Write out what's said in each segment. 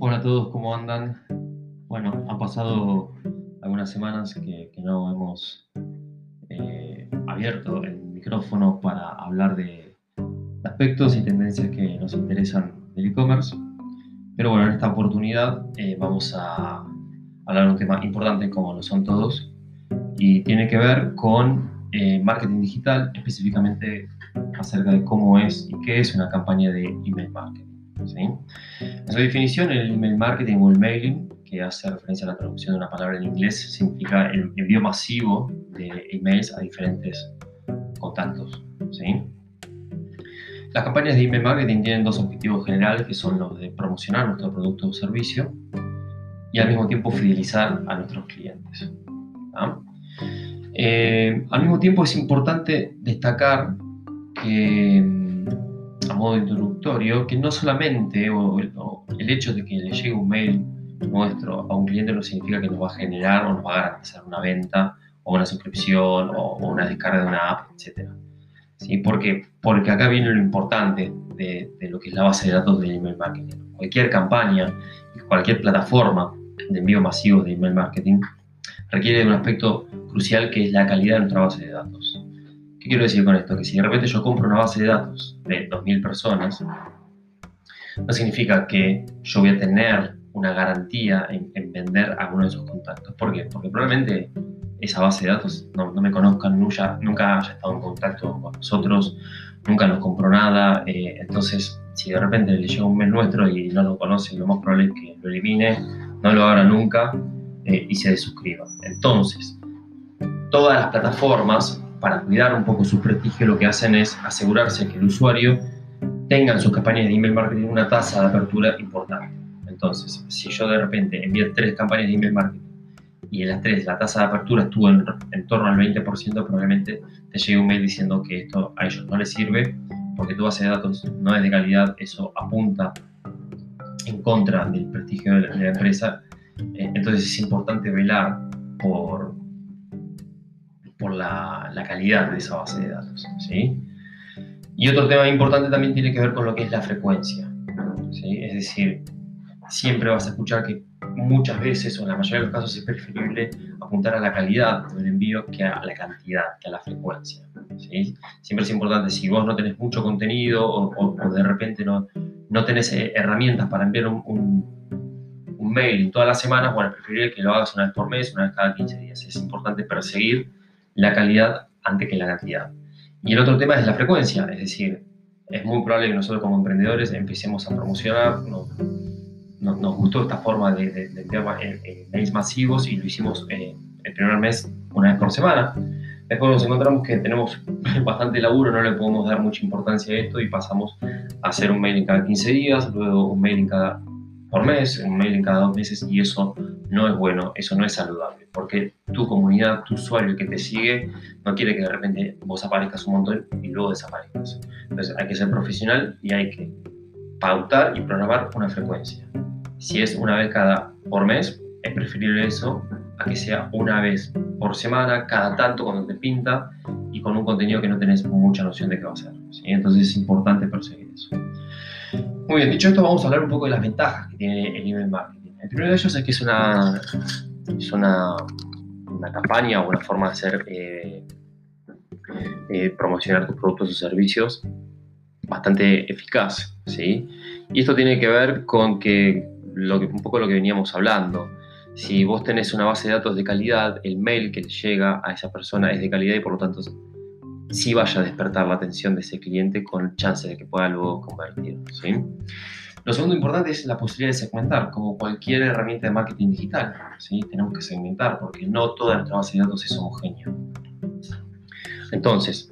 Hola a todos, ¿cómo andan? Bueno, han pasado algunas semanas que, no hemos eh, abierto el micrófono para hablar de aspectos y tendencias que nos interesan del e-commerce. Pero bueno, en esta oportunidad eh, vamos a hablar de un tema importante como lo son todos y tiene que ver con eh, marketing digital, específicamente acerca de cómo es y qué es una campaña de email marketing. ¿Sí? En su definición, el email marketing o el mailing, que hace referencia a la traducción de una palabra en inglés, significa el envío masivo de emails a diferentes contactos. ¿sí? Las campañas de email marketing tienen dos objetivos generales, que son los de promocionar nuestro producto o servicio y al mismo tiempo fidelizar a nuestros clientes. Eh, al mismo tiempo es importante destacar que, a modo introductorio, que no solamente el hecho de que le llegue un mail nuestro a un cliente no significa que nos va a generar o nos va a garantizar una venta o una suscripción o, una descarga de una app, etc. ¿Sí? Porque, porque acá viene lo importante de, de, lo que es la base de datos del email marketing. Cualquier campaña cualquier plataforma de envío masivo de email marketing requiere de un aspecto crucial que es la calidad de nuestra base de datos. ¿Qué quiero decir con esto? Que si de repente yo compro una base de datos de 2.000 personas, no significa que yo voy a tener una garantía en, vender alguno de esos contactos. ¿Por qué? Porque probablemente esa base de datos no, me conozcan, nunca, nunca haya estado en contacto con nosotros, nunca nos compró nada. Eh, entonces, si de repente le llega un mail nuestro y no lo conoce, lo más probable es que lo elimine, no lo haga nunca eh, y se desuscriba. Entonces, todas las plataformas, para cuidar un poco su prestigio, lo que hacen es asegurarse que el usuario tenga en sus campañas de email marketing una tasa de apertura importante. Entonces, si yo de repente envié tres campañas de email marketing y en las tres la tasa de apertura estuvo en, torno al 20%, probablemente te llegue un mail diciendo que esto a ellos no les sirve porque tu base de datos no es de calidad, eso apunta en contra del prestigio de la, empresa. Eh, entonces es importante velar por, por la, calidad de esa base de datos. ¿sí? Y otro tema importante también tiene que ver con lo que es la frecuencia. ¿sí? Es decir, siempre vas a escuchar que muchas veces, o en la mayoría de los casos, es preferible apuntar a la calidad del envío que a la cantidad, que a la frecuencia. ¿sí? Siempre es importante, si vos no tenés mucho contenido o, de repente no, no tenés eh, herramientas para enviar un, un, un mail todas las semanas, bueno, es preferible que lo hagas una vez por mes, una vez cada 15 días. Es importante perseguir la calidad antes que la cantidad. Y el otro tema es la frecuencia, es decir, es muy probable que nosotros como emprendedores empecemos a promocionar, nos, nos gustó esta forma de, de, enviar eh, eh, mails masivos y lo hicimos eh, el primer mes una vez por semana. Después nos encontramos que tenemos bastante laburo, no le podemos dar mucha importancia a esto y pasamos a hacer un mail en cada 15 días, luego un mail en cada por mes, un mail en cada dos meses y eso no es bueno, eso no es saludable, porque tu comunidad, tu usuario que te sigue, no quiere que de repente vos aparezcas un montón y luego desaparezcas. Entonces hay que ser profesional y hay que pautar y programar una frecuencia. Si es una vez cada por mes, es preferible eso a que sea una vez por semana, cada tanto cuando te pinta y con un contenido que no tenés mucha noción de qué va a ser. Entonces es importante perseguir eso. Muy bien, dicho esto, vamos a hablar un poco de las ventajas que tiene el email marketing. El primero de ellos es que es una, una, campaña o una forma de hacer eh, eh, promocionar tus productos o servicios bastante eficaz. ¿sí? Y esto tiene que ver con que un poco lo que veníamos hablando. Si vos tenés una base de datos de calidad, el mail que llega a esa persona es de calidad y por lo tanto sí vaya a despertar la atención de ese cliente con chance de que pueda luego convertir. ¿sí? Lo segundo importante es la posibilidad de segmentar, como cualquier herramienta de marketing digital. Tenemos que segmentar porque no toda nuestra base de datos es homogénea. Entonces,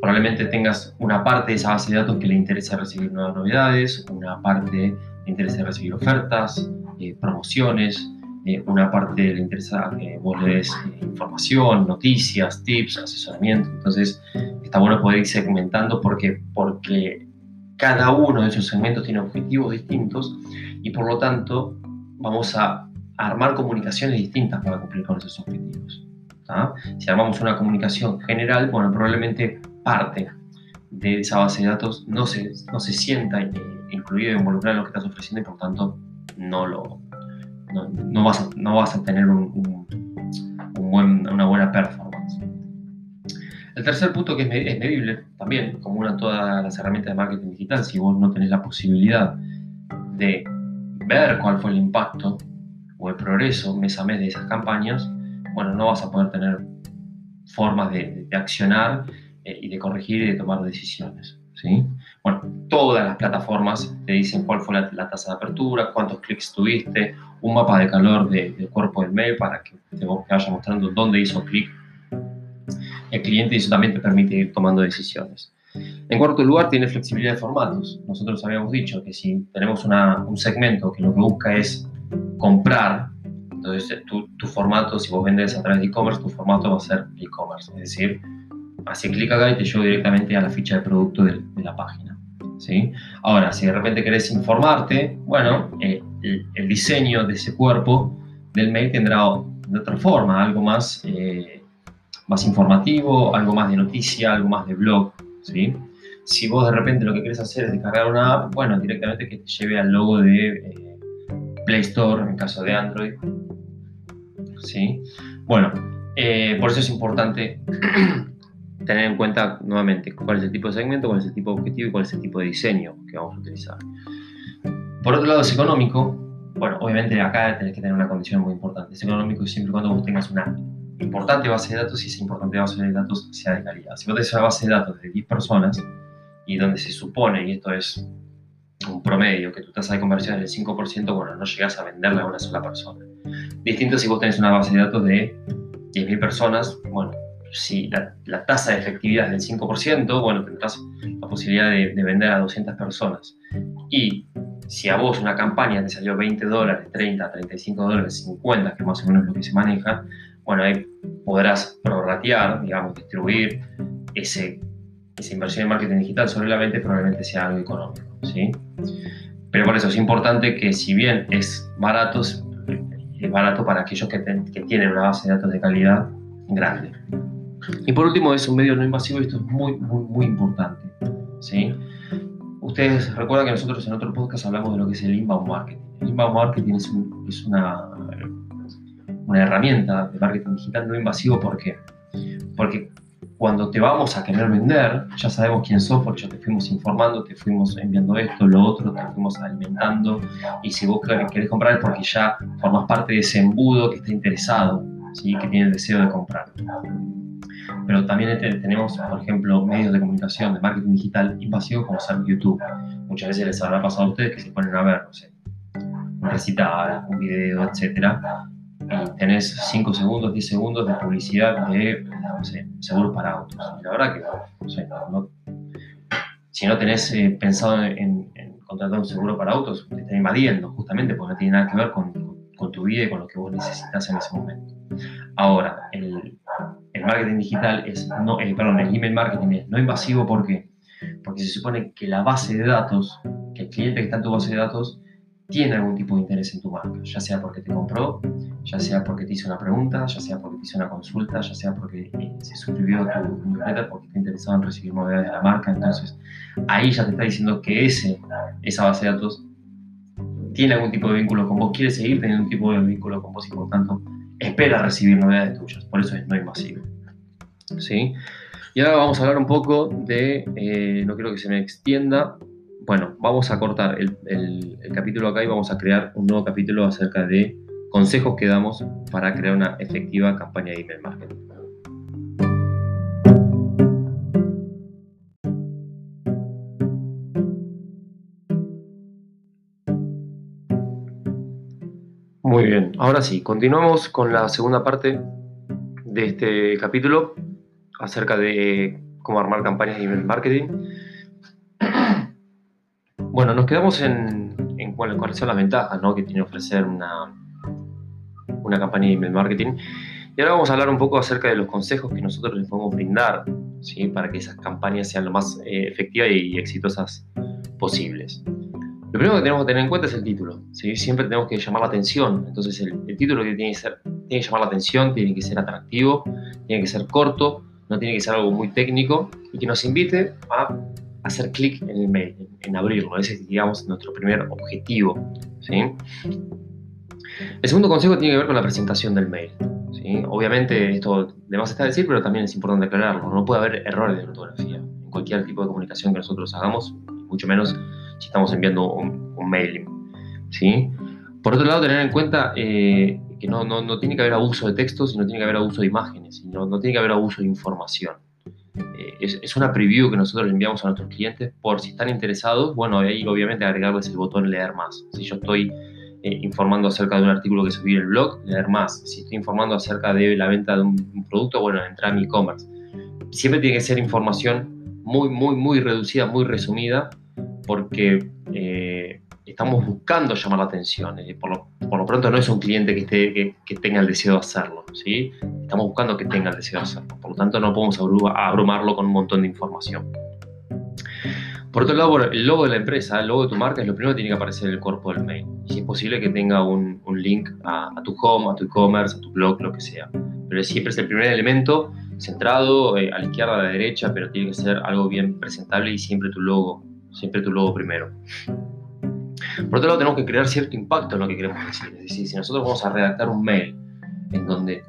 probablemente tengas una parte de esa base de datos que le interesa recibir nuevas novedades, una parte le interesa recibir ofertas, eh, promociones, eh, una parte le interesa que vos le des eh, información, noticias, tips, asesoramiento. Entonces, está bueno poder ir segmentando porque, porque cada uno de esos segmentos tiene objetivos distintos y por lo tanto vamos a armar comunicaciones distintas para cumplir con esos objetivos. Si armamos una comunicación general, bueno, probablemente parte de esa base de datos no se, no se sienta incluido e involucrado en lo que estás ofreciendo y por tanto no lo no, vas, a, no vas a tener un, una buena performance. El tercer punto que es, medible también, como una todas las herramientas de marketing digital, si vos no tenés la posibilidad de ver cuál fue el impacto o el progreso mes a mes de esas campañas, bueno, no vas a poder tener formas de, accionar eh, y de corregir y de tomar decisiones. ¿sí? Bueno, todas las plataformas te dicen cuál fue la, tasa de apertura, cuántos clics tuviste, un mapa de calor del cuerpo del mail para que te, vaya mostrando dónde hizo clic el cliente y eso también te permite ir tomando decisiones. En cuarto lugar, tiene flexibilidad de formatos. Nosotros habíamos dicho que si tenemos un segmento que lo que busca es comprar, entonces tu, tu formato, si vos vendes a través de e-commerce, tu formato va a ser e-commerce, es decir, hace clic acá y te llevo directamente a la ficha de producto de, la página. ¿sí? Ahora, si de repente querés informarte, bueno, eh, el, diseño de ese cuerpo del mail tendrá de otra forma, algo más, eh, más informativo, algo más de noticia, algo más de blog. ¿sí? Si vos de repente lo que querés hacer es descargar una app, bueno, directamente que te lleve al logo de eh, Play Store, en caso de Android. ¿sí? Bueno, por eso es importante tener en cuenta nuevamente cuál es el tipo de segmento, cuál es el tipo de objetivo y cuál es el tipo de diseño que vamos a utilizar. Por otro lado, es económico. Bueno, obviamente acá tenés que tener una condición muy importante. Es económico siempre cuando vos tengas una importante base de datos y esa importante base de datos sea de calidad. Si vos tenés una base de datos de 10 personas y donde se supone, y esto es un promedio, que tu tasa de conversión es del 5%, bueno, no llegas a venderla a una sola persona. Distinto si vos tenés una base de datos de 10.000 personas, bueno, si la, tasa de efectividad es del 5%, bueno, tendrás la posibilidad de, vender a 200 personas. Y si a vos una campaña te salió 20 dólares, 30, 35 dólares, 50, que más o menos es lo que se maneja, bueno, ahí podrás prorratear, digamos, distribuir ese, esa inversión en marketing digital sobre la venta probablemente sea algo económico, ¿sí? Pero por eso es importante que si bien es barato, es barato para aquellos que, que tienen una base de datos de calidad grande. Y por último, es un medio no invasivo y esto es muy, muy, muy importante. ¿sí? Ustedes recuerdan que nosotros en otro podcast hablamos de lo que es el inbound marketing. El inbound marketing es, es una, una herramienta de marketing digital no invasivo. ¿Por qué? Porque cuando te vamos a querer vender, ya sabemos quién sos, porque ya te fuimos informando, te fuimos enviando esto, lo otro, te fuimos alimentando. Y si vos querés comprar es porque ya formas parte de ese embudo que está interesado, ¿sí? que tiene el deseo de comprar. Pero también tenemos, por ejemplo, medios de comunicación de marketing digital invasivo como ser YouTube. Muchas veces les habrá pasado a ustedes que se ponen a ver, no sé, un recital, un video, etcétera, tenés 5 segundos, 10 segundos de publicidad de, no sé, seguros para autos. Y la verdad que, no sé, si no tenés eh, pensado en, contratar un seguro para autos, te está invadiendo, justamente porque no tiene nada que ver con, con tu vida y con lo que vos necesitas en ese momento. Ahora, el, el marketing digital es, no, eh, perdón, el email marketing es no invasivo, ¿por qué? Porque se supone que la base de datos, que el cliente que está en tu base de datos, tiene algún tipo de interés en tu marca, ya sea porque te compró, ya sea porque te hizo una pregunta, ya sea porque te hizo una consulta, ya sea porque eh, se suscribió a tu newsletter porque está interesado en recibir novedades de la marca. Entonces, ahí ya te está diciendo que ese, esa base de datos tiene algún tipo de vínculo con vos, quiere seguir teniendo un tipo de vínculo con vos y por tanto espera recibir novedades tuyas, por eso es no invasivo. ¿Sí? Y ahora vamos a hablar un poco de, eh, no quiero que se me extienda, bueno, vamos a cortar el, capítulo acá y vamos a crear un nuevo capítulo acerca de consejos que damos para crear una efectiva campaña de email marketing. Muy bien, ahora sí, continuamos con la segunda parte de este capítulo acerca de cómo armar campañas de email marketing. Bueno, nos quedamos en, en cuáles son las ventajas ¿no? que tiene ofrecer una, una campaña de email marketing. Y ahora vamos a hablar un poco acerca de los consejos que nosotros les podemos brindar ¿sí? para que esas campañas sean lo más eh, efectivas y exitosas posibles. Lo primero que tenemos que tener en cuenta es el título. ¿sí? Siempre tenemos que llamar la atención. Entonces el, título que tiene que, ser, tiene que llamar la atención, tiene que ser atractivo, tiene que ser corto, no tiene que ser algo muy técnico y que nos invite a hacer clic en el mail, en, abrirlo. Ese es, digamos, nuestro primer objetivo. ¿sí? El segundo consejo tiene que ver con la presentación del mail. ¿sí? Obviamente esto de más está decir, pero también es importante aclararlo. No puede haber errores de ortografía en cualquier tipo de comunicación que nosotros hagamos, mucho menos si estamos enviando un, un mailing. ¿sí? Por otro lado, tener en cuenta eh, que no, no, no, tiene que haber abuso de textos, sino tiene que haber abuso de imágenes, sino no tiene que haber abuso de información. Eh, es, es, una preview que nosotros enviamos a nuestros clientes por si están interesados, bueno, ahí obviamente agregarles el botón leer más. Si yo estoy eh, informando acerca de un artículo que subí en el blog, leer más. Si estoy informando acerca de la venta de un producto, bueno, entrar a mi e-commerce. Siempre tiene que ser información muy, muy, muy reducida, muy resumida, porque eh, estamos buscando llamar la atención. Eh, por, lo, por, lo, pronto no es un cliente que, esté, que, que, tenga el deseo de hacerlo, ¿sí? Estamos buscando que tenga el deseo de hacerlo. Por lo tanto, no podemos abrumarlo con un montón de información. Por otro lado, el logo de la empresa, el logo de tu marca es lo primero que tiene que aparecer en el cuerpo del mail. Y si es posible que tenga un, un link a, a, tu home, a tu e-commerce, a tu blog, lo que sea. Pero siempre es el primer elemento centrado eh, a la izquierda, a la derecha, pero tiene que ser algo bien presentable y siempre tu logo, siempre tu logo primero. Por otro lado, tenemos que crear cierto impacto en lo que queremos decir. Es decir, si nosotros vamos a redactar un mail en donde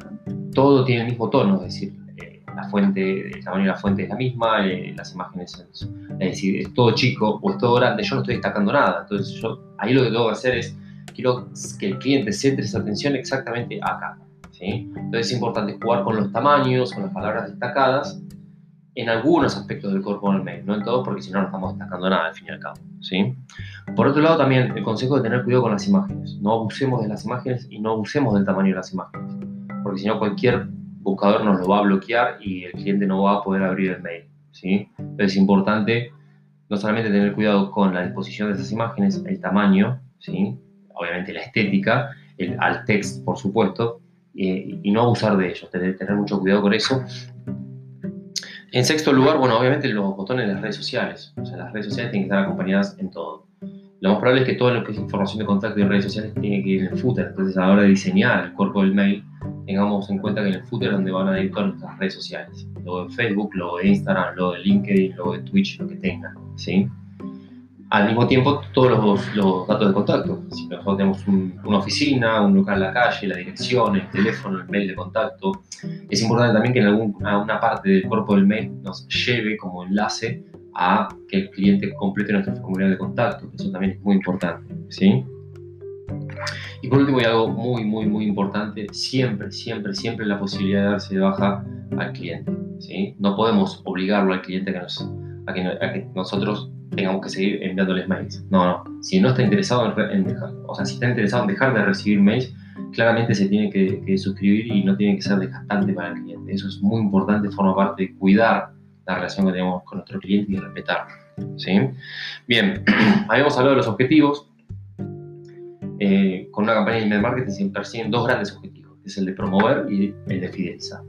todo tiene el mismo tono, es decir, eh, la fuente, el tamaño de la fuente es la misma, eh, las imágenes, es, es decir, es todo chico o es todo grande, yo no estoy destacando nada. Entonces, yo ahí lo que tengo que hacer es, quiero que el cliente centre esa atención exactamente acá. ¿sí? Entonces, es importante jugar con los tamaños, con las palabras destacadas, en algunos aspectos del cuerpo del mail, no en todos, porque si no, no estamos destacando nada al fin y al cabo. ¿sí? Por otro lado, también el consejo de tener cuidado con las imágenes. No abusemos de las imágenes y no abusemos del tamaño de las imágenes, porque si no, cualquier buscador nos lo va a bloquear y el cliente no va a poder abrir el mail. ¿sí? Es importante no solamente tener cuidado con la disposición de esas imágenes, el tamaño, ¿sí? obviamente la estética, el alt text, por supuesto, eh, y no abusar de ellos, tener mucho cuidado con eso en sexto lugar, bueno, obviamente los botones de las redes sociales. O sea, las redes sociales tienen que estar acompañadas en todo. Lo más probable es que todo lo que es información de contacto y redes sociales tiene que ir en el footer. Entonces, a la hora de diseñar el cuerpo del mail, tengamos en cuenta que en el footer es donde van a ir todas nuestras redes sociales. Luego de Facebook, luego de Instagram, luego de LinkedIn, luego de Twitch, lo que tengan. ¿sí? Al mismo tiempo todos los, datos de contacto. Si nosotros tenemos un, una oficina, un local en la calle, la dirección, el teléfono, el mail de contacto, es importante también que en alguna una parte del cuerpo del mail nos lleve como enlace a que el cliente complete nuestro formulario de contacto. Eso también es muy importante. ¿sí? Y por último, hay algo muy, muy, muy importante, siempre, siempre, siempre la posibilidad de darse de baja al cliente. ¿sí? No podemos obligarlo al cliente que, nos, a que nosotros tengamos que seguir enviándoles mails. No, no. Si no está interesado en, dejar, o sea, si está interesado en dejar de recibir mails, claramente se tiene que, suscribir y no tiene que ser desgastante para el cliente. Eso es muy importante, forma parte de cuidar la relación que tenemos con nuestro cliente y respetarlo. ¿sí? Bien, habíamos hablado de los objetivos. Eh, con una campaña de email marketing se persiguen dos grandes objetivos, que es el de promover y el de fidelizar.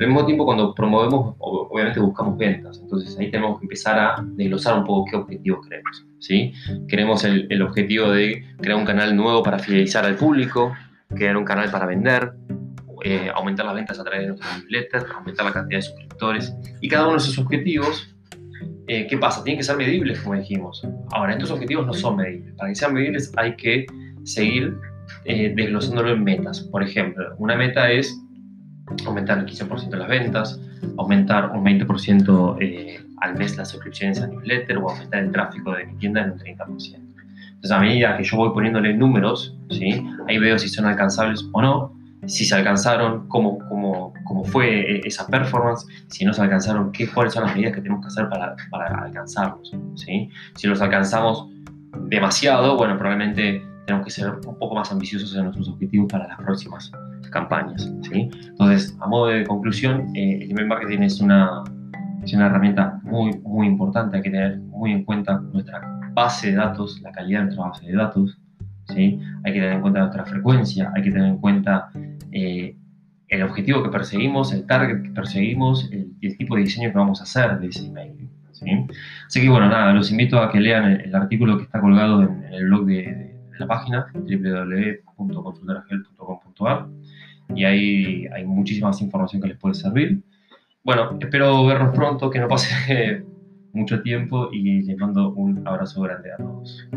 Pero al mismo tiempo, cuando promovemos, obviamente buscamos ventas. Entonces ahí tenemos que empezar a desglosar un poco qué objetivos queremos. ¿sí? Queremos el, objetivo de crear un canal nuevo para fidelizar al público, crear un canal para vender, eh, aumentar las ventas a través de nuestros newsletters, aumentar la cantidad de suscriptores. Y cada uno de esos objetivos, eh, ¿qué pasa? Tienen que ser medibles, como dijimos. Ahora, estos objetivos no son medibles. Para que sean medibles hay que seguir eh, desglosándolo en metas. Por ejemplo, una meta es aumentar el 15% las ventas, aumentar un 20% eh, al mes las suscripciones a newsletter o aumentar el tráfico de mi tienda en un 30%. Entonces, a medida que yo voy poniéndole números, ¿sí? ahí veo si son alcanzables o no, si se alcanzaron, cómo, cómo, cómo fue e-, esa performance, si no se alcanzaron, qué, cuáles son las medidas que tenemos que hacer para, para alcanzarlos. ¿sí? Si los alcanzamos demasiado, bueno, probablemente tenemos que ser un poco más ambiciosos en nuestros objetivos para las próximas campañas. ¿sí? Entonces, a modo de conclusión, eh, el email marketing es una, es una herramienta muy, muy importante, hay que tener muy en cuenta nuestra base de datos, la calidad de nuestra base de datos, ¿sí? hay que tener en cuenta nuestra frecuencia, hay que tener en cuenta eh, el objetivo que perseguimos, el target que perseguimos, el, el, tipo de diseño que vamos a hacer de ese email. ¿sí? Así que bueno, nada, los invito a que lean el, el artículo que está colgado en, en el blog de, de la página www.consultoragel.com.ar y ahí hay muchísima más información que les puede servir. Bueno, espero vernos pronto, que no pase mucho tiempo y les mando un abrazo grande a todos.